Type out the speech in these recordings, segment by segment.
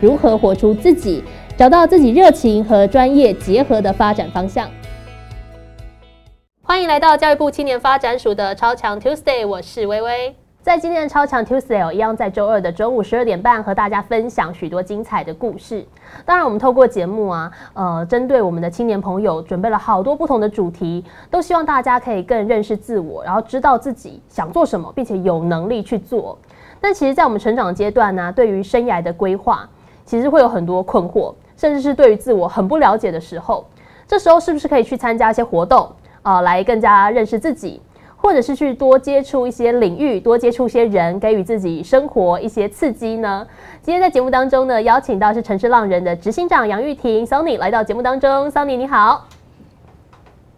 如何活出自己，找到自己热情和专业结合的发展方向？欢迎来到教育部青年发展署的超强 Tuesday，我是微微。在今天的超强 Tuesday 一样在周二的中午十二点半和大家分享许多精彩的故事。当然，我们透过节目啊，呃，针对我们的青年朋友准备了好多不同的主题，都希望大家可以更认识自我，然后知道自己想做什么，并且有能力去做。但其实，在我们成长阶段呢，对于生涯的规划。其实会有很多困惑，甚至是对于自我很不了解的时候，这时候是不是可以去参加一些活动啊，来更加认识自己，或者是去多接触一些领域，多接触一些人，给予自己生活一些刺激呢？今天在节目当中呢，邀请到是城市浪人的执行长杨玉婷 Sony 来到节目当中，Sony 你好。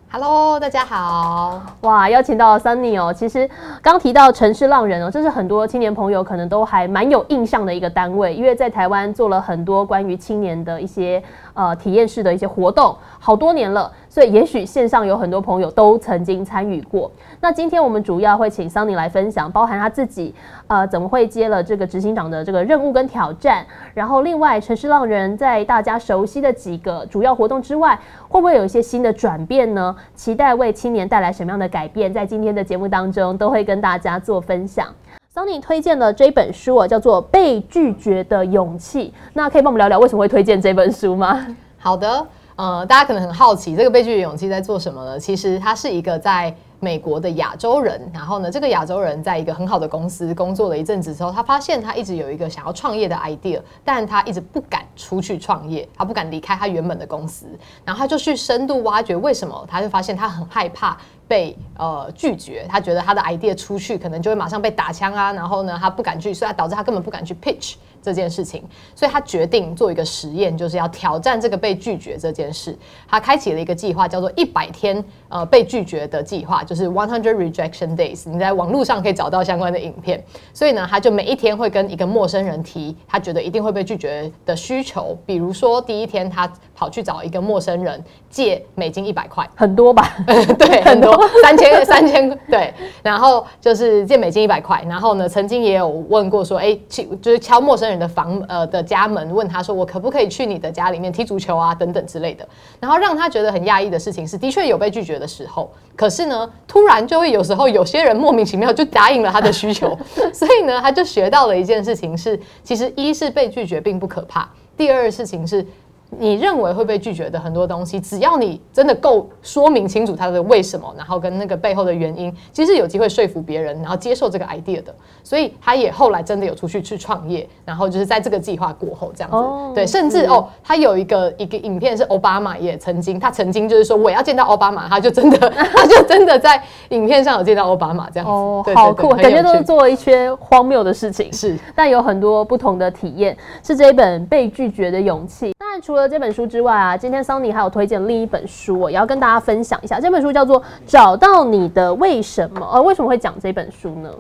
Hello，大家好！哇，邀请到 Sunny 哦。其实刚提到城市浪人哦，这是很多青年朋友可能都还蛮有印象的一个单位，因为在台湾做了很多关于青年的一些呃体验式的一些活动，好多年了。所以也许线上有很多朋友都曾经参与过。那今天我们主要会请桑尼来分享，包含他自己呃怎么会接了这个执行长的这个任务跟挑战。然后另外城市浪人在大家熟悉的几个主要活动之外，会不会有一些新的转变呢？期待为青年带来什么样的改变？在今天的节目当中都会跟大家做分享。桑尼推荐了这本书啊，叫做《被拒绝的勇气》。那可以帮我们聊聊为什么会推荐这本书吗？好的。呃，大家可能很好奇，这个被拒的勇气在做什么呢？其实他是一个在美国的亚洲人，然后呢，这个亚洲人在一个很好的公司工作了一阵子之后，他发现他一直有一个想要创业的 idea，但他一直不敢出去创业，他不敢离开他原本的公司，然后他就去深度挖掘为什么，他就发现他很害怕。被呃拒绝，他觉得他的 idea 出去可能就会马上被打枪啊，然后呢，他不敢去，所以导致他根本不敢去 pitch 这件事情，所以他决定做一个实验，就是要挑战这个被拒绝这件事。他开启了一个计划，叫做一百天呃被拒绝的计划，就是 one hundred rejection days。你在网络上可以找到相关的影片。所以呢，他就每一天会跟一个陌生人提他觉得一定会被拒绝的需求，比如说第一天他跑去找一个陌生人借美金一百块，很多吧？对，很多。三千三千对，然后就是借美金一百块，然后呢，曾经也有问过说，哎，去就是敲陌生人的房呃的家门，问他说我可不可以去你的家里面踢足球啊？等等之类的，然后让他觉得很讶异的事情是，的确有被拒绝的时候，可是呢，突然就会有时候有些人莫名其妙就答应了他的需求，所以呢，他就学到了一件事情是，其实一是被拒绝并不可怕，第二事情是。你认为会被拒绝的很多东西，只要你真的够说明清楚它的为什么，然后跟那个背后的原因，其实有机会说服别人，然后接受这个 idea 的。所以他也后来真的有出去去创业，然后就是在这个计划过后这样子，对，甚至哦，他有一个一个影片是奥巴马也曾经，他曾经就是说我要见到奥巴马，他就真的 他就真的在影片上有见到奥巴马这样子，哦，好酷，感觉都是做了一些荒谬的事情，是，但有很多不同的体验，是这一本被拒绝的勇气。那除除了这本书之外啊，今天桑尼还有推荐另一本书，也要跟大家分享一下。这本书叫做《找到你的为什么》。呃，为什么会讲这本书呢？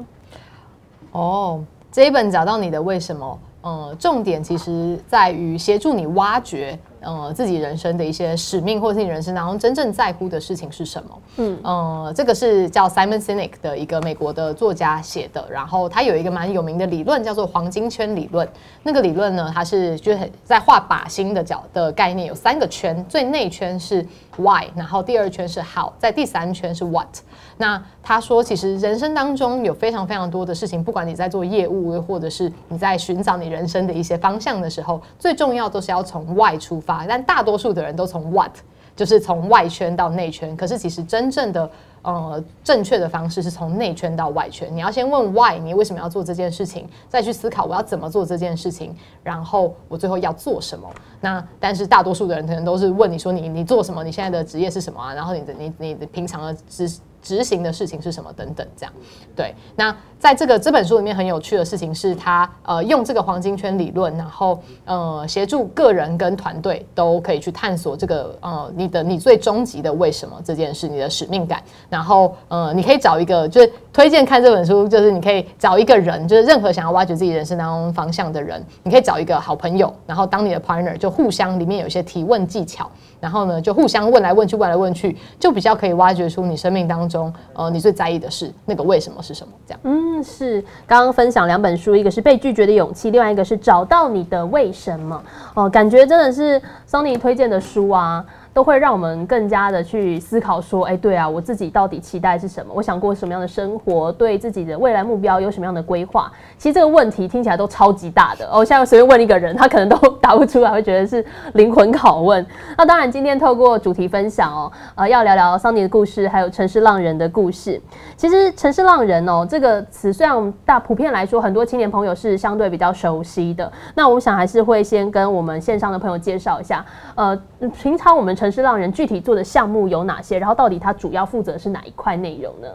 哦，这一本《找到你的为什么》，呃，重点其实在于协助你挖掘。呃，自己人生的一些使命，或者是你人生当中真正在乎的事情是什么？嗯，呃，这个是叫 Simon Sinek 的一个美国的作家写的。然后他有一个蛮有名的理论，叫做黄金圈理论。那个理论呢，它是就是在画靶心的角的概念，有三个圈，最内圈是 Why，然后第二圈是 How，在第三圈是 What。那他说，其实人生当中有非常非常多的事情，不管你在做业务，或者是你在寻找你人生的一些方向的时候，最重要都是要从 Why 出发。但大多数的人都从 what，就是从外圈到内圈。可是其实真正的呃正确的方式是从内圈到外圈。你要先问 why，你为什么要做这件事情，再去思考我要怎么做这件事情，然后我最后要做什么。那但是大多数的人可能都是问你说你你做什么，你现在的职业是什么啊？然后你的你你的平常的职执行的事情是什么等等，这样。对，那在这个这本书里面很有趣的事情是，他呃用这个黄金圈理论，然后呃协助个人跟团队都可以去探索这个呃你的你最终极的为什么这件事，你的使命感。然后呃你可以找一个就是推荐看这本书，就是你可以找一个人，就是任何想要挖掘自己人生当中方向的人，你可以找一个好朋友，然后当你的 partner，就互相里面有一些提问技巧。然后呢，就互相问来问去，问来问去，就比较可以挖掘出你生命当中，中呃，你最在意的是那个为什么是什么？这样。嗯，是。刚刚分享两本书，一个是被拒绝的勇气，另外一个是找到你的为什么。哦，感觉真的是 Sony 推荐的书啊。都会让我们更加的去思考，说，哎，对啊，我自己到底期待是什么？我想过什么样的生活？对自己的未来目标有什么样的规划？其实这个问题听起来都超级大的哦。现在随便问一个人，他可能都答不出来，会觉得是灵魂拷问。那当然，今天透过主题分享哦，呃，要聊聊桑尼的故事，还有城市浪人的故事。其实“城市浪人”哦这个词，虽然大普遍来说，很多青年朋友是相对比较熟悉的。那我想还是会先跟我们线上的朋友介绍一下，呃，平常我们城城市浪人具体做的项目有哪些？然后到底他主要负责是哪一块内容呢？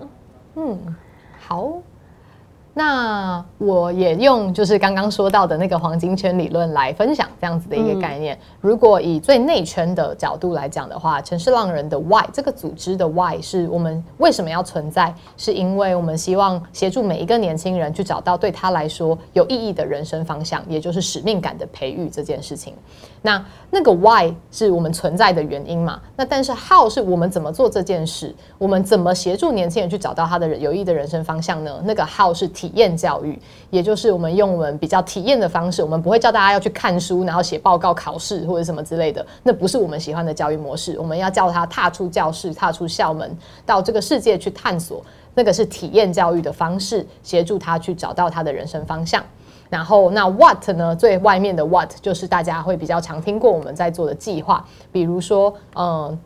嗯，好。那我也用就是刚刚说到的那个黄金圈理论来分享这样子的一个概念。如果以最内圈的角度来讲的话，城市浪人的 Why 这个组织的 Why 是我们为什么要存在？是因为我们希望协助每一个年轻人去找到对他来说有意义的人生方向，也就是使命感的培育这件事情。那那个 Why 是我们存在的原因嘛？那但是 How 是我们怎么做这件事？我们怎么协助年轻人去找到他的有意义的人生方向呢？那个 How 是。体验教育，也就是我们用我们比较体验的方式，我们不会叫大家要去看书，然后写报告、考试或者什么之类的，那不是我们喜欢的教育模式。我们要叫他踏出教室、踏出校门，到这个世界去探索，那个是体验教育的方式，协助他去找到他的人生方向。然后，那 What 呢？最外面的 What 就是大家会比较常听过我们在做的计划，比如说，嗯。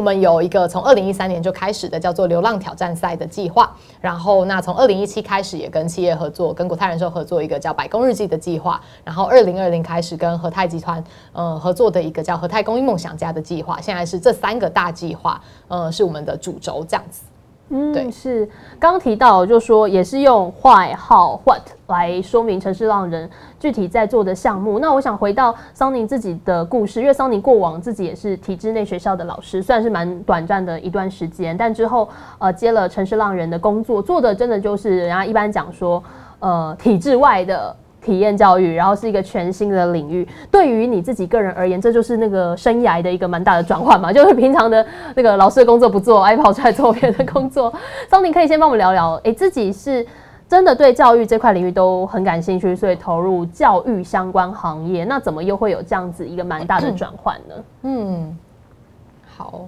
我们有一个从二零一三年就开始的叫做“流浪挑战赛”的计划，然后那从二零一七开始也跟企业合作，跟国泰人寿合作一个叫“百工日记”的计划，然后二零二零开始跟和泰集团呃合作的一个叫“和泰公益梦想家”的计划，现在是这三个大计划，呃，是我们的主轴这样子。嗯，对，是刚刚提到，就说也是用坏号 what 来说明城市浪人具体在做的项目。那我想回到桑尼自己的故事，因为桑尼过往自己也是体制内学校的老师，算是蛮短暂的一段时间，但之后呃接了城市浪人的工作，做的真的就是人家一般讲说呃体制外的。体验教育，然后是一个全新的领域。对于你自己个人而言，这就是那个生涯的一个蛮大的转换嘛。就是平常的那个老师的工作不做，哎，跑出来做别的工作。桑宁可以先帮我们聊聊，哎，自己是真的对教育这块领域都很感兴趣，所以投入教育相关行业。那怎么又会有这样子一个蛮大的转换呢？嗯，好。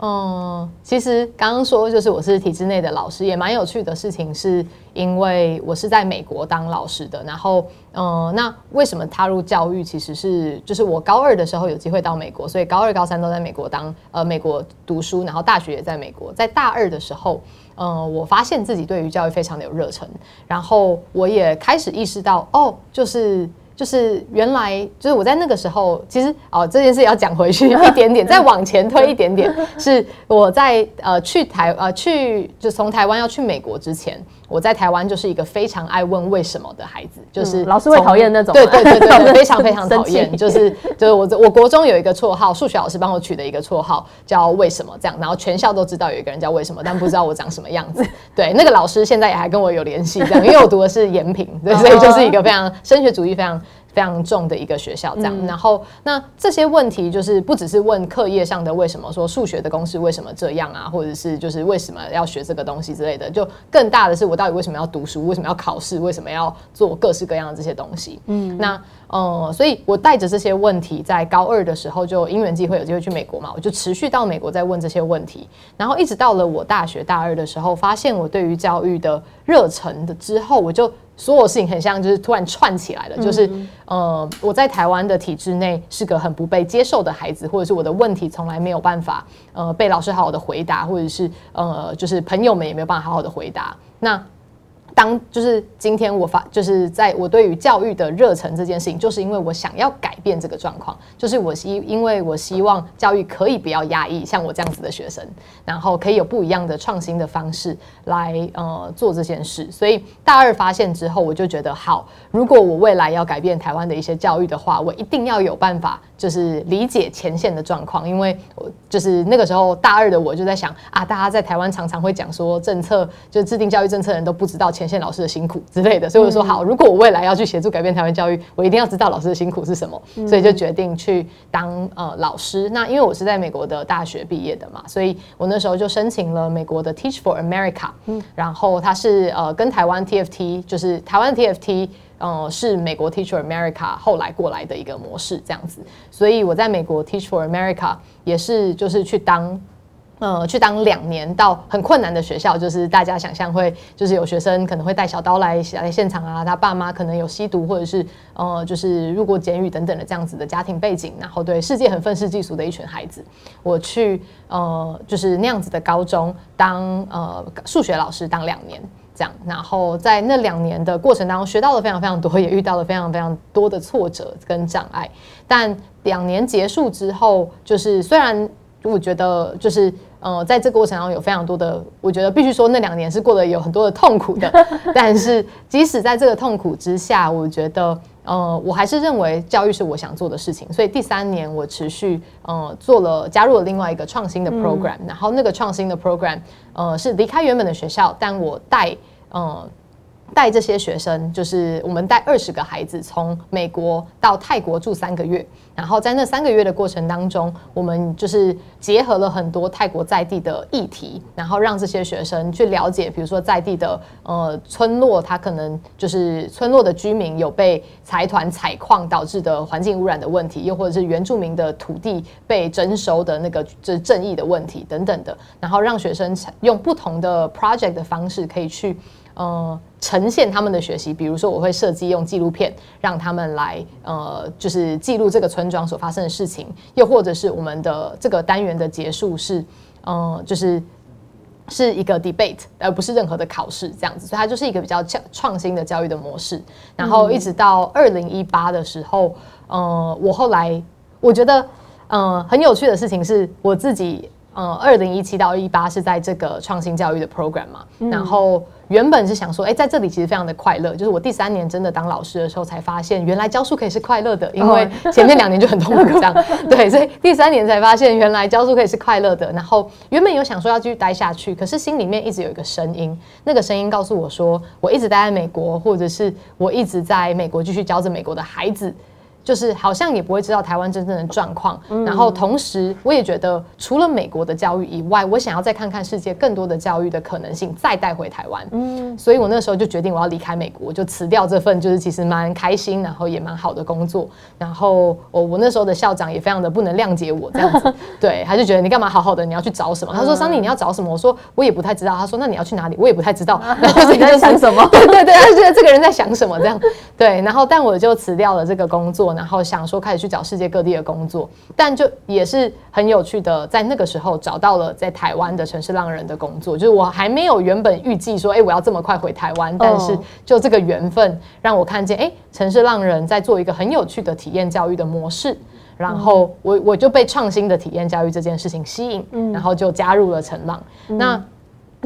嗯，其实刚刚说就是我是体制内的老师，也蛮有趣的事情，是因为我是在美国当老师的。然后，嗯，那为什么踏入教育？其实是就是我高二的时候有机会到美国，所以高二、高三都在美国当呃美国读书，然后大学也在美国。在大二的时候，嗯，我发现自己对于教育非常的有热忱，然后我也开始意识到，哦，就是。就是原来就是我在那个时候，其实哦这件事要讲回去一点点，再往前推一点点，是我在呃去台呃去就从台湾要去美国之前，我在台湾就是一个非常爱问为什么的孩子，就是老师会讨厌那种，对对对对，非常非常 讨厌，就是就是我我国中有一个绰号，数学老师帮我取的一个绰号叫为什么这样，然后全校都知道有一个人叫为什么，但不知道我长什么样子。对，那个老师现在也还跟我有联系，这样，因为我读的是延平，对，所以就是一个非常升学主义非常。非常重的一个学校，这样。然后，那这些问题就是不只是问课业上的为什么，说数学的公式为什么这样啊，或者是就是为什么要学这个东西之类的。就更大的是，我到底为什么要读书？为什么要考试？为什么要做各式各样的这些东西？嗯，那呃，所以我带着这些问题，在高二的时候就因缘际会有机会去美国嘛，我就持续到美国在问这些问题，然后一直到了我大学大二的时候，发现我对于教育的热忱的之后，我就。所有事情很像，就是突然串起来了。就是，呃，我在台湾的体制内是个很不被接受的孩子，或者是我的问题从来没有办法，呃，被老师好好的回答，或者是呃，就是朋友们也没有办法好好的回答。那当就是今天我发，就是在我对于教育的热忱这件事情，就是因为我想要改变这个状况，就是我希因为我希望教育可以不要压抑，像我这样子的学生，然后可以有不一样的创新的方式来呃做这件事。所以大二发现之后，我就觉得好，如果我未来要改变台湾的一些教育的话，我一定要有办法，就是理解前线的状况，因为我就是那个时候大二的我就在想啊，大家在台湾常常会讲说政策，就制定教育政策的人都不知道前。前线老师的辛苦之类的，所以我说好，如果我未来要去协助改变台湾教育，我一定要知道老师的辛苦是什么，所以就决定去当呃老师。那因为我是在美国的大学毕业的嘛，所以我那时候就申请了美国的 Teach for America，然后它是呃跟台湾 TFT，就是台湾 TFT，呃是美国 Teach for America 后来过来的一个模式这样子，所以我在美国 Teach for America 也是就是去当。呃，去当两年到很困难的学校，就是大家想象会，就是有学生可能会带小刀来来现场啊，他爸妈可能有吸毒或者是呃，就是入过监狱等等的这样子的家庭背景，然后对世界很愤世嫉俗的一群孩子，我去呃，就是那样子的高中当呃数学老师当两年这样，然后在那两年的过程当中学到了非常非常多，也遇到了非常非常多的挫折跟障碍，但两年结束之后，就是虽然。我觉得就是，呃，在这个过程中有非常多的，我觉得必须说那两年是过得有很多的痛苦的。但是即使在这个痛苦之下，我觉得，呃，我还是认为教育是我想做的事情。所以第三年我持续，呃，做了加入了另外一个创新的 program，然后那个创新的 program，呃，是离开原本的学校，但我带，呃。带这些学生，就是我们带二十个孩子从美国到泰国住三个月，然后在那三个月的过程当中，我们就是结合了很多泰国在地的议题，然后让这些学生去了解，比如说在地的呃村落，它可能就是村落的居民有被财团采矿导致的环境污染的问题，又或者是原住民的土地被征收的那个就是正义的问题等等的，然后让学生用不同的 project 的方式可以去。呃，呈现他们的学习，比如说我会设计用纪录片让他们来，呃，就是记录这个村庄所发生的事情，又或者是我们的这个单元的结束是，呃，就是是一个 debate，而不是任何的考试这样子，所以它就是一个比较教创新的教育的模式。然后一直到二零一八的时候，呃，我后来我觉得，呃，很有趣的事情是我自己。呃，二零一七到一八是在这个创新教育的 program 嘛，然后原本是想说，哎，在这里其实非常的快乐，就是我第三年真的当老师的时候才发现，原来教书可以是快乐的，因为前面两年就很痛苦 这样，对，所以第三年才发现原来教书可以是快乐的。然后原本有想说要继续待下去，可是心里面一直有一个声音，那个声音告诉我说，我一直待在美国，或者是我一直在美国继续教着美国的孩子。就是好像也不会知道台湾真正的状况，然后同时我也觉得除了美国的教育以外，我想要再看看世界更多的教育的可能性，再带回台湾。嗯，所以我那时候就决定我要离开美国，就辞掉这份就是其实蛮开心，然后也蛮好的工作。然后我我那时候的校长也非常的不能谅解我这样子，对，他就觉得你干嘛好好的你要去找什么？他说桑尼你要找什么？我说我也不太知道。他说那你要去哪里？我也不太知道。然后你在想什么？对对对，他就觉得这个人在想什么这样。对，然后但我就辞掉了这个工作。然后想说开始去找世界各地的工作，但就也是很有趣的，在那个时候找到了在台湾的城市浪人的工作。就是我还没有原本预计说，哎，我要这么快回台湾，但是就这个缘分让我看见，哎，城市浪人在做一个很有趣的体验教育的模式，然后我我就被创新的体验教育这件事情吸引，然后就加入了陈浪。那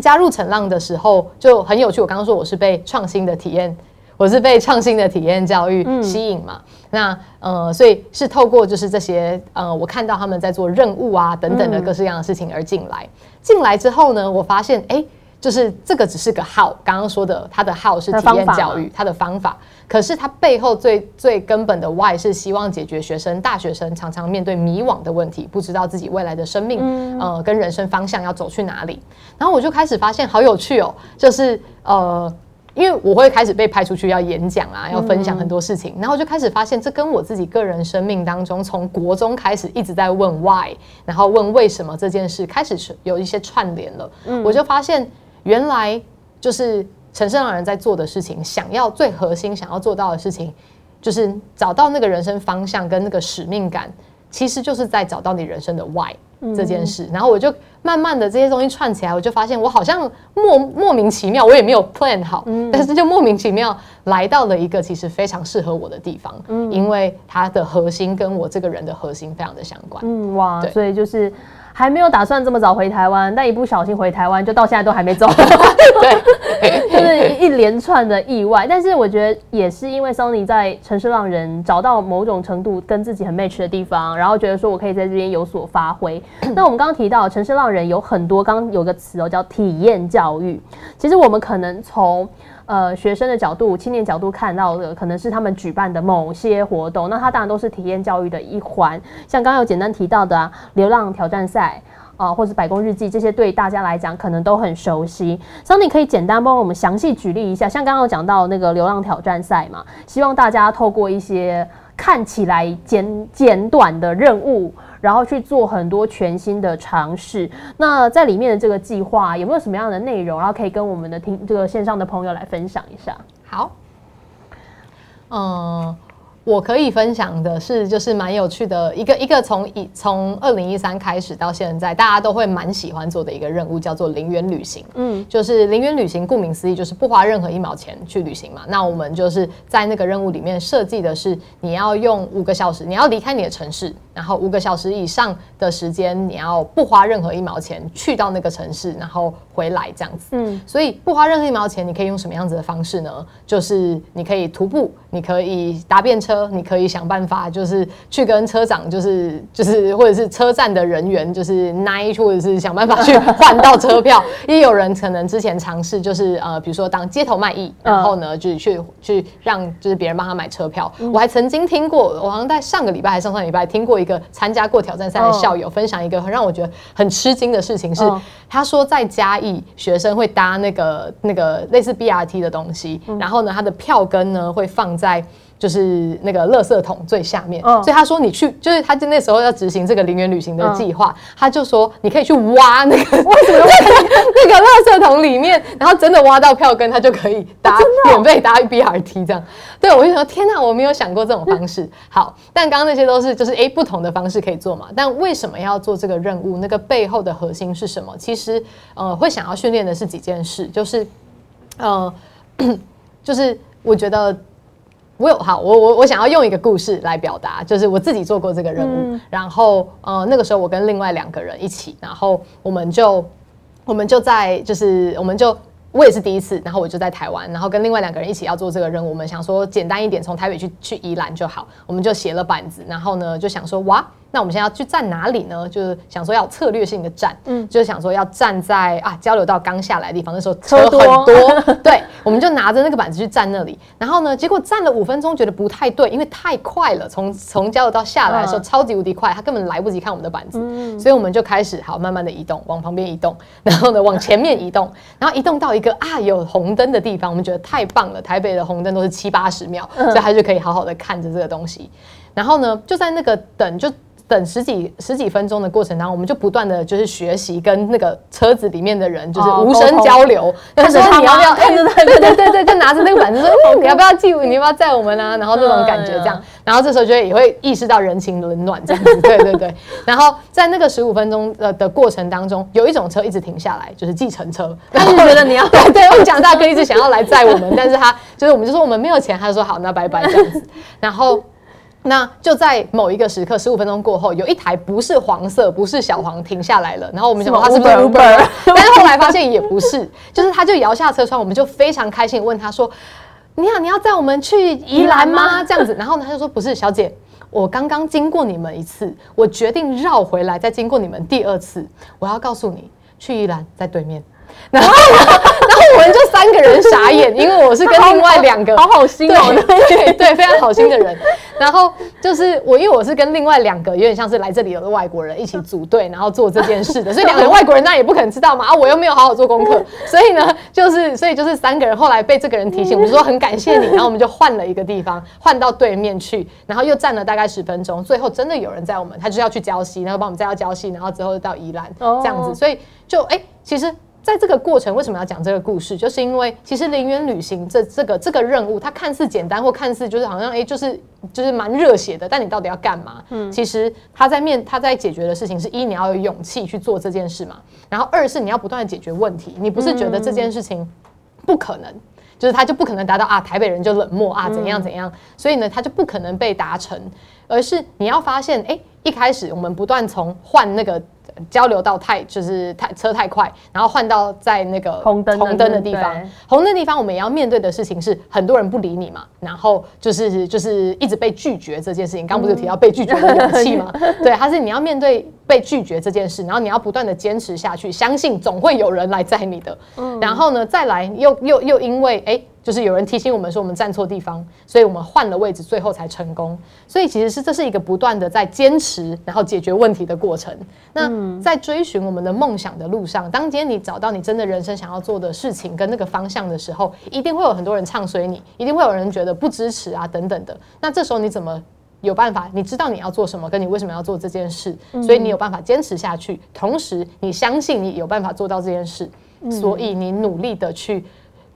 加入陈浪的时候就很有趣，我刚刚说我是被创新的体验。我是被创新的体验教育吸引嘛？那呃，所以是透过就是这些呃，我看到他们在做任务啊等等的各式各样的事情而进来。进来之后呢，我发现哎，就是这个只是个号，刚刚说的他的号是体验教育，他的方法。可是它背后最最根本的 why 是希望解决学生大学生常常面对迷惘的问题，不知道自己未来的生命呃跟人生方向要走去哪里。然后我就开始发现好有趣哦，就是呃。因为我会开始被派出去要演讲啊，要分享很多事情，然后就开始发现这跟我自己个人生命当中从国中开始一直在问 why，然后问为什么这件事开始有一些串联了。我就发现原来就是陈胜老人在做的事情，想要最核心想要做到的事情，就是找到那个人生方向跟那个使命感，其实就是在找到你人生的 why。这件事，然后我就慢慢的这些东西串起来，我就发现我好像莫莫名其妙，我也没有 plan 好，但是就莫名其妙来到了一个其实非常适合我的地方，因为它的核心跟我这个人的核心非常的相关。嗯哇，所以就是还没有打算这么早回台湾，但一不小心回台湾，就到现在都还没走。对，就是一连串的意外。但是我觉得也是因为 Sony 在城市浪人找到某种程度跟自己很 match 的地方，然后觉得说我可以在这边有所发挥。那我们刚刚提到城市浪人有很多，刚刚有个词哦叫体验教育。其实我们可能从呃学生的角度、青年角度看到的，可能是他们举办的某些活动，那它当然都是体验教育的一环。像刚刚有简单提到的啊，流浪挑战赛。啊，或者百工日记这些对大家来讲可能都很熟悉。Sony 可以简单帮我们详细举例一下，像刚刚讲到那个流浪挑战赛嘛，希望大家透过一些看起来简简短的任务，然后去做很多全新的尝试。那在里面的这个计划有没有什么样的内容，然后可以跟我们的听这个线上的朋友来分享一下？好，嗯。我可以分享的是，就是蛮有趣的一个一个从一从二零一三开始到现在，大家都会蛮喜欢做的一个任务，叫做零元旅行。嗯，就是零元旅行，顾名思义就是不花任何一毛钱去旅行嘛。那我们就是在那个任务里面设计的是，你要用五个小时，你要离开你的城市，然后五个小时以上的时间，你要不花任何一毛钱去到那个城市，然后回来这样子。嗯，所以不花任何一毛钱，你可以用什么样子的方式呢？就是你可以徒步，你可以搭便车。你可以想办法，就是去跟车长，就是就是或者是车站的人员，就是奈，或者是想办法去换到车票。也有人可能之前尝试，就是呃，比如说当街头卖艺，然后呢，就是去去让就是别人帮他买车票。我还曾经听过，我好像在上个礼拜还是上上礼拜听过一个参加过挑战赛的校友分享一个让我觉得很吃惊的事情，是他说在嘉义学生会搭那个那个类似 BRT 的东西，然后呢，他的票根呢会放在。就是那个垃圾桶最下面，所以他说你去，就是他就那时候要执行这个零元旅行的计划，他就说你可以去挖那个为什么 那个垃圾桶里面，然后真的挖到票根，他就可以搭免费搭 BRT 这样。对我就说天哪，我没有想过这种方式。好，但刚刚那些都是就是诶不同的方式可以做嘛。但为什么要做这个任务？那个背后的核心是什么？其实呃会想要训练的是几件事，就是呃 就是我觉得。我有好，我我我想要用一个故事来表达，就是我自己做过这个任务，然后呃那个时候我跟另外两个人一起，然后我们就我们就在就是我们就我也是第一次，然后我就在台湾，然后跟另外两个人一起要做这个任务，我们想说简单一点，从台北去去宜兰就好，我们就写了板子，然后呢就想说哇。那我们现在要去站哪里呢？就是想说要策略性的站，嗯，就是想说要站在啊交流道刚下来的地方，那时候车很多，对，我们就拿着那个板子去站那里。然后呢，结果站了五分钟，觉得不太对，因为太快了，从从交流道下来的时候超级无敌快，他根本来不及看我们的板子，所以我们就开始好慢慢的移动，往旁边移动，然后呢往前面移动，然后移动到一个啊有红灯的地方，我们觉得太棒了，台北的红灯都是七八十秒，所以他就可以好好的看着这个东西。然后呢，就在那个等就。等十几十几分钟的过程当中，我们就不断的就是学习跟那个车子里面的人就是无声交流。他说你要不要？对对对对对，就拿着那个板子说 你要不要记？你要不要载我们啊？然后这种感觉这样，然后这时候就也会意识到人情冷暖这样子。对对对。然后在那个十五分钟的的过程当中，有一种车一直停下来，就是计程车。他就觉得你要 对对，我们讲大哥一直想要来载我们，但是他就是我们就说我们没有钱，他就说好，那拜拜这样子。然后。那就在某一个时刻，十五分钟过后，有一台不是黄色、不是小黄停下来了。然后我们想，他是不是 Uber？但是后来发现也不是，就是他就摇下车窗，我们就非常开心，问他说：“你好，你要载我们去宜兰吗？”这样子，然后呢，他就说：“不是，小姐，我刚刚经过你们一次，我决定绕回来再经过你们第二次。我要告诉你，去宜兰在对面。” 然后，然后我们就三个人傻眼，因为我是跟另外两个好好心哦，对对，非常好心的人。然后就是我，因为我是跟另外两个有点像是来这里有的外国人一起组队，然后做这件事的，所以两个外国人那也不可能知道嘛。啊，我又没有好好做功课，所以呢，就是所以就是三个人后来被这个人提醒，我们说很感谢你，然后我们就换了一个地方，换到对面去，然后又站了大概十分钟，最后真的有人在我们，他就要去礁溪，然后帮我们载到礁溪，然后之后到宜兰这样子，所以就哎，其实。在这个过程为什么要讲这个故事？就是因为其实零元旅行这这个这个任务，它看似简单或看似就是好像哎，就是就是蛮热血的，但你到底要干嘛？嗯，其实他在面他在解决的事情是一你要有勇气去做这件事嘛，然后二是你要不断的解决问题，你不是觉得这件事情不可能，就是他就不可能达到啊台北人就冷漠啊怎样怎样，所以呢他就不可能被达成，而是你要发现哎，一开始我们不断从换那个。交流到太就是太车太快，然后换到在那个红灯红灯的地方，红灯地方我们也要面对的事情是很多人不理你嘛，然后就是就是一直被拒绝这件事情。刚不是提到被拒绝的勇气吗？对，它是你要面对被拒绝这件事，然后你要不断的坚持下去，相信总会有人来载你的。然后呢，再来又又又因为哎。就是有人提醒我们说我们站错地方，所以我们换了位置，最后才成功。所以其实是这是一个不断的在坚持，然后解决问题的过程。那在追寻我们的梦想的路上，当今天你找到你真的人生想要做的事情跟那个方向的时候，一定会有很多人唱衰你，一定会有人觉得不支持啊等等的。那这时候你怎么有办法？你知道你要做什么，跟你为什么要做这件事，所以你有办法坚持下去。同时，你相信你有办法做到这件事，所以你努力的去。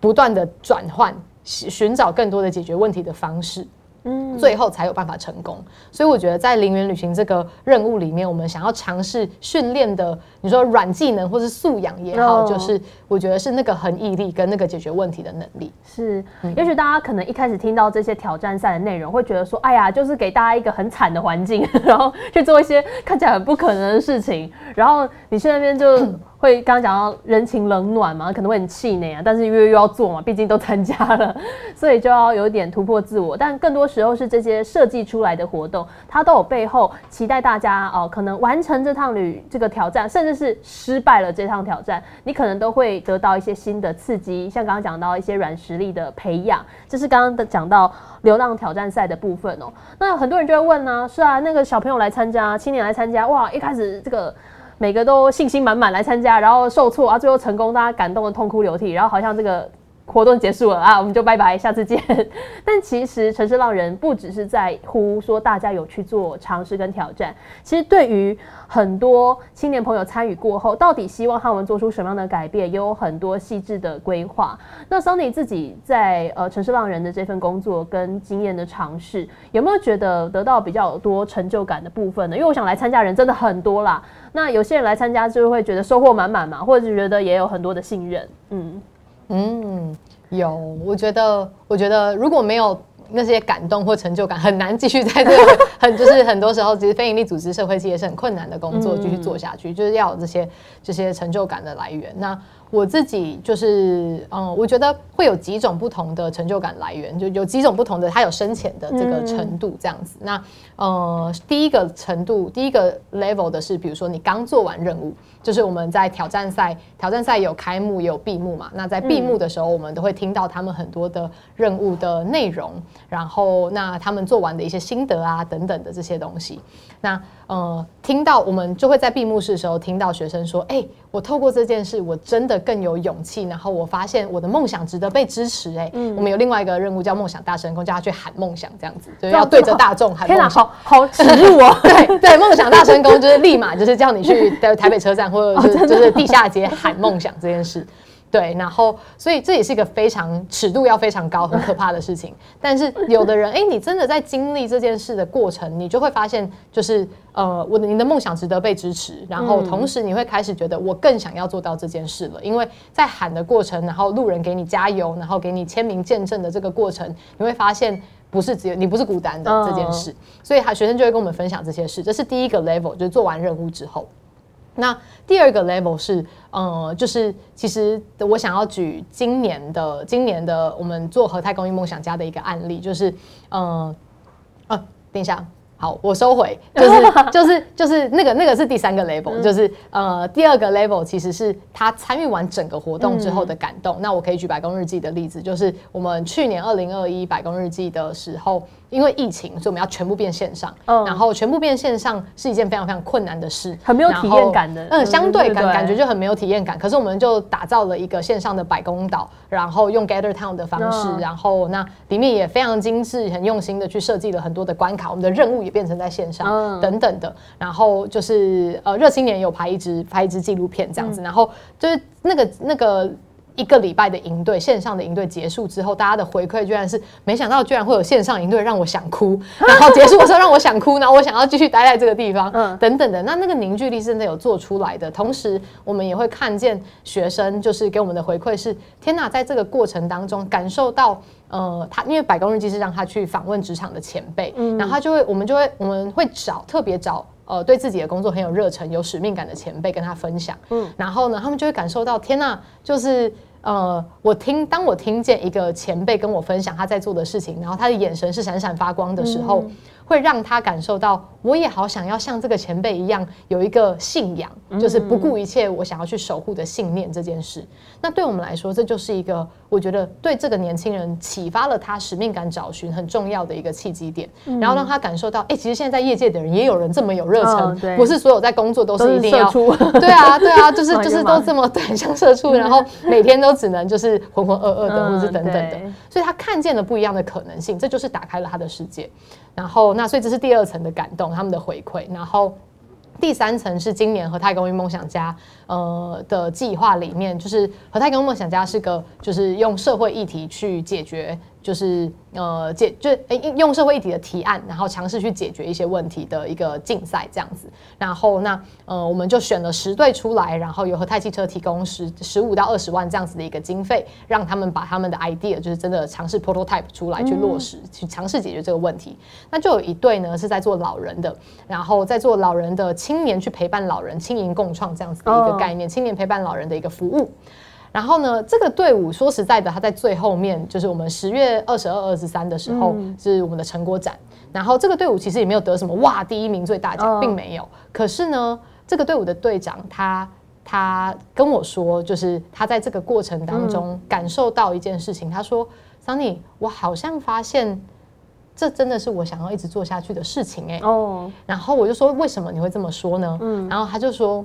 不断的转换，寻找更多的解决问题的方式。嗯，最后才有办法成功。所以我觉得在零元旅行这个任务里面，我们想要尝试训练的，你说软技能或是素养也好，就是我觉得是那个很毅力跟那个解决问题的能力。是，也许大家可能一开始听到这些挑战赛的内容，会觉得说，哎呀，就是给大家一个很惨的环境，然后去做一些看起来很不可能的事情，然后你去那边就会刚刚讲到人情冷暖嘛，可能会很气馁啊，但是因为又要做嘛，毕竟都参加了，所以就要有点突破自我，但更多。时候是这些设计出来的活动，它都有背后期待大家哦，可能完成这趟旅这个挑战，甚至是失败了这趟挑战，你可能都会得到一些新的刺激，像刚刚讲到一些软实力的培养，这是刚刚的讲到流浪挑战赛的部分哦。那很多人就会问呢，是啊，那个小朋友来参加，青年来参加，哇，一开始这个每个都信心满满来参加，然后受挫啊，最后成功，大家感动的痛哭流涕，然后好像这个。活动结束了啊，我们就拜拜，下次见。但其实城市浪人不只是在乎说大家有去做尝试跟挑战，其实对于很多青年朋友参与过后，到底希望他们做出什么样的改变，也有很多细致的规划。那 Sony 自己在呃城市浪人的这份工作跟经验的尝试，有没有觉得得到比较多成就感的部分呢？因为我想来参加人真的很多啦。那有些人来参加就会觉得收获满满嘛，或者是觉得也有很多的信任，嗯。嗯，有，我觉得，我觉得如果没有那些感动或成就感，很难继续在这个 很就是很多时候，其实非营利组织、社会企业是很困难的工作，继续做下去，就是要有这些这些成就感的来源。那我自己就是，嗯，我觉得会有几种不同的成就感来源，就有几种不同的，它有深浅的这个程度这样子。那呃，第一个程度，第一个 level 的是，比如说你刚做完任务。就是我们在挑战赛，挑战赛有开幕也有闭幕嘛。那在闭幕的时候，我们都会听到他们很多的任务的内容，然后那他们做完的一些心得啊等等的这些东西。那呃，听到我们就会在闭幕式的时候听到学生说：“哎，我透过这件事，我真的更有勇气。然后我发现我的梦想值得被支持。”哎，我们有另外一个任务叫梦想大声公，叫他去喊梦想，这样子，就要对着大众喊梦想。好好耻辱哦！对对，梦想大声公就是立马就是叫你去在台北车站或者是就是地下街喊梦想这件事。对，然后所以这也是一个非常尺度要非常高、很可怕的事情。但是有的人，哎，你真的在经历这件事的过程，你就会发现，就是呃，我的你的梦想值得被支持，然后同时你会开始觉得我更想要做到这件事了。因为在喊的过程，然后路人给你加油，然后给你签名见证的这个过程，你会发现不是只有你不是孤单的这件事。所以他学生就会跟我们分享这些事，这是第一个 level，就是做完任务之后。那第二个 level 是，呃，就是其实我想要举今年的今年的我们做和泰公益梦想家的一个案例，就是，呃，啊，等一下，好，我收回，就是 就是就是那个那个是第三个 level，就是呃，第二个 level 其实是他参与完整个活动之后的感动。那我可以举百工日记的例子，就是我们去年二零二一百工日记的时候。因为疫情，所以我们要全部变线上，嗯然后全部变线上是一件非常非常困难的事，很没有体验感的嗯，相对感感觉就很没有体验感。可是我们就打造了一个线上的百工岛，然后用 Gather Town 的方式，嗯然后那里面也非常精致、很用心的去设计了很多的关卡，我们的任务也变成在线上、嗯等等的。然后就是呃，热青年有拍一支拍一支纪录片这样子，然后就是那个那个。一个礼拜的营队，线上的营队结束之后，大家的回馈居然是没想到居然会有线上营队让我想哭，然后结束的时候让我想哭，然后我想要继续待在这个地方，嗯等等的。那那个凝聚力是真的有做出来的，同时我们也会看见学生就是给我们的回馈是：天哪，在这个过程当中感受到。呃，他因为百工日记是让他去访问职场的前辈，然后他就会，我们就会，我们会找特别找呃对自己的工作很有热忱、有使命感的前辈跟他分享，嗯，然后呢，他们就会感受到，天呐，就是呃，我听当我听见一个前辈跟我分享他在做的事情，然后他的眼神是闪闪发光的时候，会让他感受到，我也好想要像这个前辈一样，有一个信仰，就是不顾一切我想要去守护的信念这件事。那对我们来说，这就是一个我觉得对这个年轻人启发了他使命感找寻很重要的一个契机点，然后让他感受到，哎、其实现在在业界的人也有人这么有热忱不是所有在工作都都是是一定要 对啊，对啊，就是 哦就是都这么对，像社畜，然后每天都只能就是浑浑噩噩的，嗯或是等等的，所以他看见了不一样的可能性，这就是打开了他的世界。然后那所以这是第二层的感动，他们的回馈，然后。第三层是今年和太公寓梦想家呃的计划里面，就是和太公寓梦想家是个就是用社会议题去解决，就是呃解就诶用社会议题的提案，然后尝试去解决一些问题的一个竞赛这样子。然后那呃我们就选了十队出来，然后由和泰汽车提供十十五到二十万这样子的一个经费，让他们把他们的 idea 就是真的尝试 prototype 出来去落实，去尝试解决这个问题。那就有一队呢是在做老人的，然后在做老人的青年去陪伴老人，青银共创这样子的一个哦概念，青年陪伴老人的一个服务。然后呢，这个队伍说实在的，他在最后面，就是我们十月二十二、二十三的时候、是我们的成果展。然后这个队伍其实也没有得什么哇第一名最大奖，哦并没有。可是呢，这个队伍的队长他他跟我说，就是他在这个过程当中感受到一件事情，他说：“Sunny，我好像发现这真的是我想要一直做下去的事情、欸。”哎，哦，然后我就说为什么你会这么说呢？嗯，然后他就说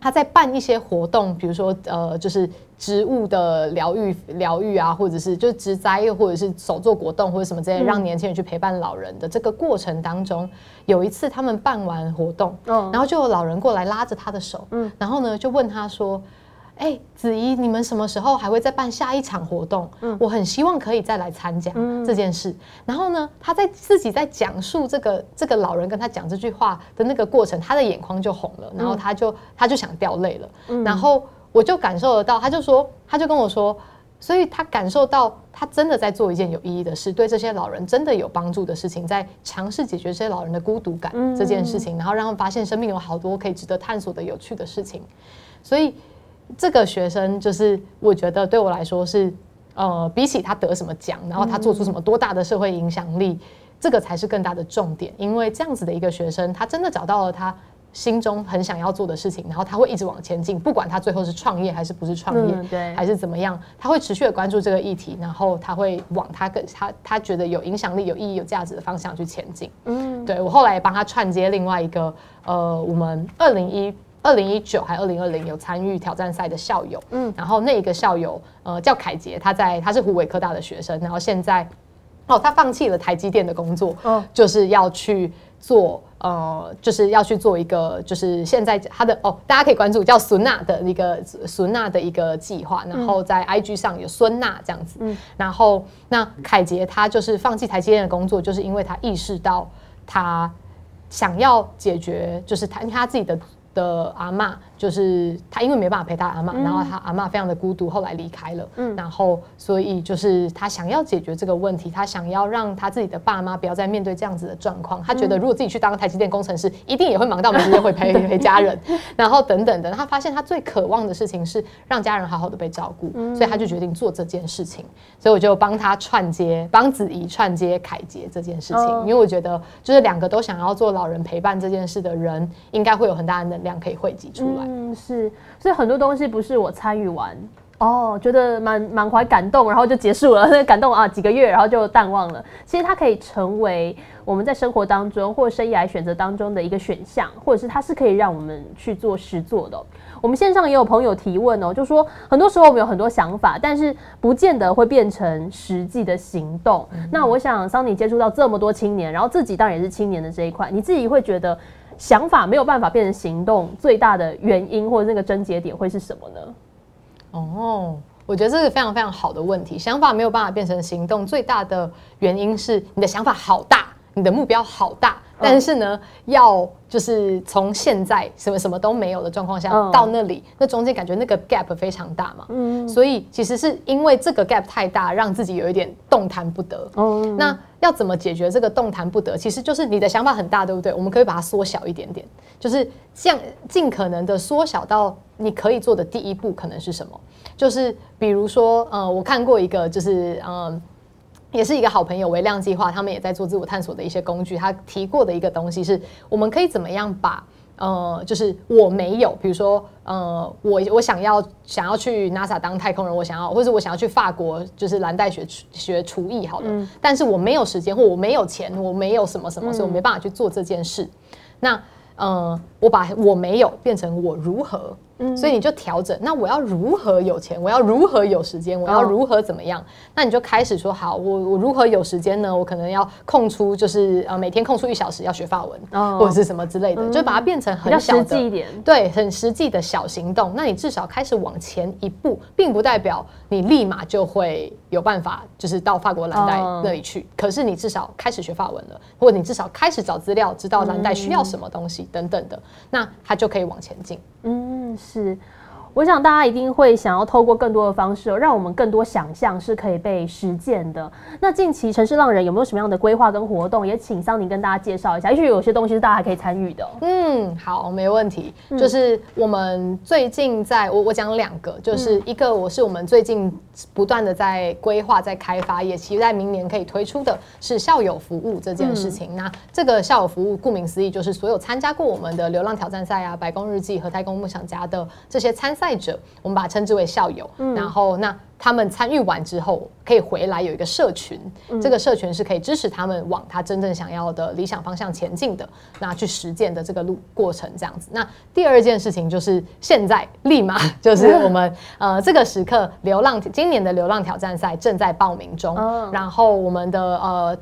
他在办一些活动，比如说呃，就是植物的疗愈疗愈啊，或者是就是植栽，或者是手做果冻或者什么之类，让年轻人去陪伴老人的这个过程当中，有一次他们办完活动，嗯然后就有老人过来拉着他的手，嗯，然后呢就问他说。哎、子怡，你们什么时候还会再办下一场活动？我很希望可以再来参加这件事。然后呢，他在自己在讲述这个这个老人跟他讲这句话的那个过程，他的眼眶就红了，然后他就他就想掉泪了。然后我就感受得到，他就说，他就跟我说，所以他感受到他真的在做一件有意义的事，对这些老人真的有帮助的事情，在尝试解决这些老人的孤独感这件事情，然后让他们发现生命有好多可以值得探索的有趣的事情。所以这个学生就是我觉得对我来说是呃，比起他得什么奖，然后他做出什么多大的社会影响力，这个才是更大的重点。因为这样子的一个学生，他真的找到了他心中很想要做的事情，然后他会一直往前进，不管他最后是创业还是不是创业，嗯对还是怎么样，他会持续的关注这个议题，然后他会往他更他他觉得有影响力、有意义、有价值的方向去前进。嗯，对我后来也帮他串接另外一个呃，我们二零一。二零一九还二零二零有参与挑战赛的校友，嗯，然后那一个校友呃叫凯杰，他在他是湖北科大的学生，然后现在哦他放弃了台积电的工作，哦。就是要去做呃，就是要去做一个，就是现在他的哦，大家可以关注叫孙娜的一个孙娜的一个计划，然后在 IG 上有孙娜这样子，嗯。然后那凯杰他就是放弃台积电的工作，就是因为他意识到他想要解决，就是他他自己的。的阿嬷就是他，因为没办法陪他阿嬷，然后他阿嬷非常的孤独，后来离开了。嗯，然后所以就是他想要解决这个问题，他想要让他自己的爸妈不要再面对这样子的状况。他觉得如果自己去当台积电工程师，一定也会忙到没时间会陪陪家人，然后等等的。他发现他最渴望的事情是让家人好好的被照顾，所以他就决定做这件事情。所以我就帮他串接，帮子怡串接凯杰这件事情，哦因为我觉得就是两个都想要做老人陪伴这件事的人，应该会有很大的能量可以汇集出来。嗯，是，所以很多东西不是我参与完哦，觉得满满怀感动，然后就结束了。那 感动啊，几个月，然后就淡忘了。其实它可以成为我们在生活当中或生涯选择当中的一个选项，或者是它是可以让我们去做实做的。我们线上也有朋友提问哦，就说很多时候我们有很多想法，但是不见得会变成实际的行动。那我想桑尼接触到这么多青年，然后自己当然也是青年的这一块，你自己会觉得想法没有办法变成行动，最大的原因或者那个症结点会是什么呢？哦，我觉得这是非常非常好的问题。想法没有办法变成行动，最大的原因是你的想法好大，你的目标好大。但是呢，要就是从现在什么什么都没有的状况下到那里，那中间感觉那个 gap 非常大嘛。嗯，所以其实是因为这个 gap 太大，让自己有一点动弹不得。哦，那要怎么解决这个动弹不得？其实就是你的想法很大，对不对？我们可以把它缩小一点点，就是像尽可能的缩小到你可以做的第一步可能是什么？就是比如说，呃，我看过一个，就是嗯。也是一个好朋友，为量计划，他们也在做自我探索的一些工具。他提过的一个东西是，我们可以怎么样把呃，就是我没有，比如说呃，我我想要想要去 NASA 当太空人，我想要，或者我想要去法国，就是蓝带学学厨艺，好了，但是我没有时间，或我没有钱，我没有什么什么，所以我没办法去做这件事。那呃，我把我没有变成我如何。所以你就调整，那我要如何有钱？我要如何有时间？我要如何怎么样？那你就开始说好，我我如何有时间呢？我可能要空出，就是呃每天空出一小时要学法文，或者是什么之类的，就把它变成很小的，对，很实际的小行动。那你至少开始往前一步，并不代表你立马就会有办法，就是到法国蓝带那里去。可是你至少开始学法文了，或者你至少开始找资料，知道蓝带需要什么东西等等的，那它就可以往前进。嗯。是。我想大家一定会想要透过更多的方式，让我们更多想象是可以被实践的。那近期城市浪人有没有什么样的规划跟活动？也请桑宁跟大家介绍一下。也许有些东西是大家还可以参与的。嗯，好，没问题。就是我们最近在，我我讲两个，就是一个我是我们最近不断的在规划、在开发，也期待明年可以推出的是校友服务这件事情。那这个校友服务，顾名思义，就是所有参加过我们的流浪挑战赛啊、白宫日记和太空梦想家的这些参。赛者，我们把它称之为校友。然后，那他们参与完之后，可以回来有一个社群。这个社群是可以支持他们往他真正想要的理想方向前进的。那去实践的这个路过程，这样子。那第二件事情就是现在立马 就是我们 呃这个时刻，流浪今年的流浪挑战赛正在报名中。然后我们的呃。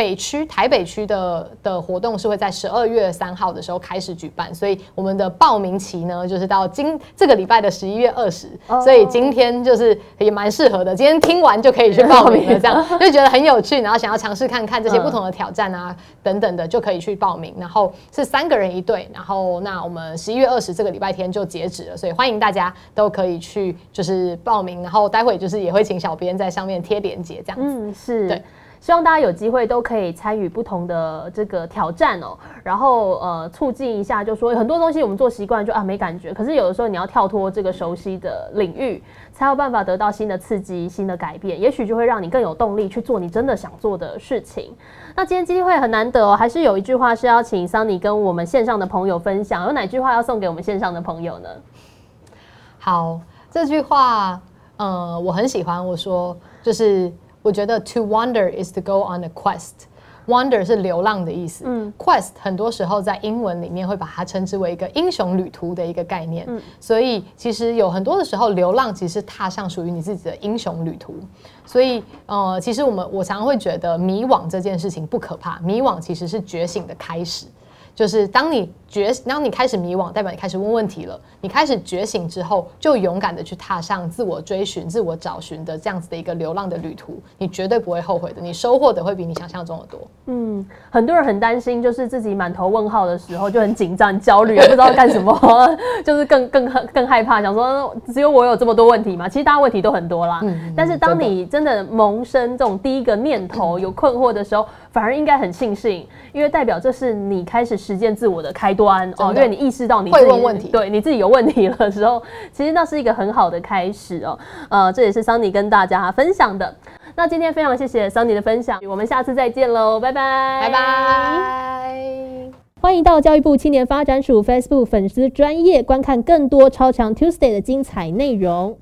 北区台北区的的活动是会在十二月三号的时候开始举办，所以我们的报名期呢，就是到今这个礼拜的十一月二十，所以今天就是也蛮适合的，今天听完就可以去报名了，这样 就觉得很有趣，然后想要尝试看看这些不同的挑战啊等等的，就可以去报名。然后是三个人一队，然后那我们十一月二十这个礼拜天就截止了，所以欢迎大家都可以去就是报名，然后待会就是也会请小编在上面贴链接这样子，嗯，是对。希望大家有机会都可以参与不同的这个挑战哦，然后呃促进一下，就说很多东西我们做习惯就啊没感觉，可是有的时候你要跳脱这个熟悉的领域，才有办法得到新的刺激、新的改变，也许就会让你更有动力去做你真的想做的事情。那今天机会很难得哦，还是有一句话是要请桑尼跟我们线上的朋友分享，有哪句话要送给我们线上的朋友呢？好，这句话呃我很喜欢，我说就是。我觉得 to wander is to go on a quest。wander 是流浪的意思。嗯，quest 很多时候在英文里面会把它称之为一个英雄旅途的一个概念。嗯，所以其实有很多的时候，流浪其实踏上属于你自己的英雄旅途。所以，呃，其实我们我常常会觉得迷惘这件事情不可怕，迷惘其实是觉醒的开始。就是当你觉，当你开始迷惘，代表你开始问问题了。你开始觉醒之后，就勇敢的去踏上自我追寻、自我找寻的这样子的一个流浪的旅途，你绝对不会后悔的。你收获的会比你想象中的多。嗯，很多人很担心，就是自己满头问号的时候就很紧张、焦虑，不知道干什么，就是更更更害怕，想说只有我有这么多问题吗？其实大家问题都很多啦。嗯。但是当你真的萌生这种第一个念头 有困惑的时候，反而应该很庆幸，因为代表这是你开始。实践自我的开端哦，因为你意识到你会问问题，对你自己有问题了的时候，其实那是一个很好的开始哦。呃，这也是桑尼跟大家分享的。那今天非常谢谢桑尼的分享，我们下次再见喽，拜拜，拜拜。欢迎到教育部青年发展署 Facebook 粉丝专业观看更多超强 Tuesday 的精彩内容。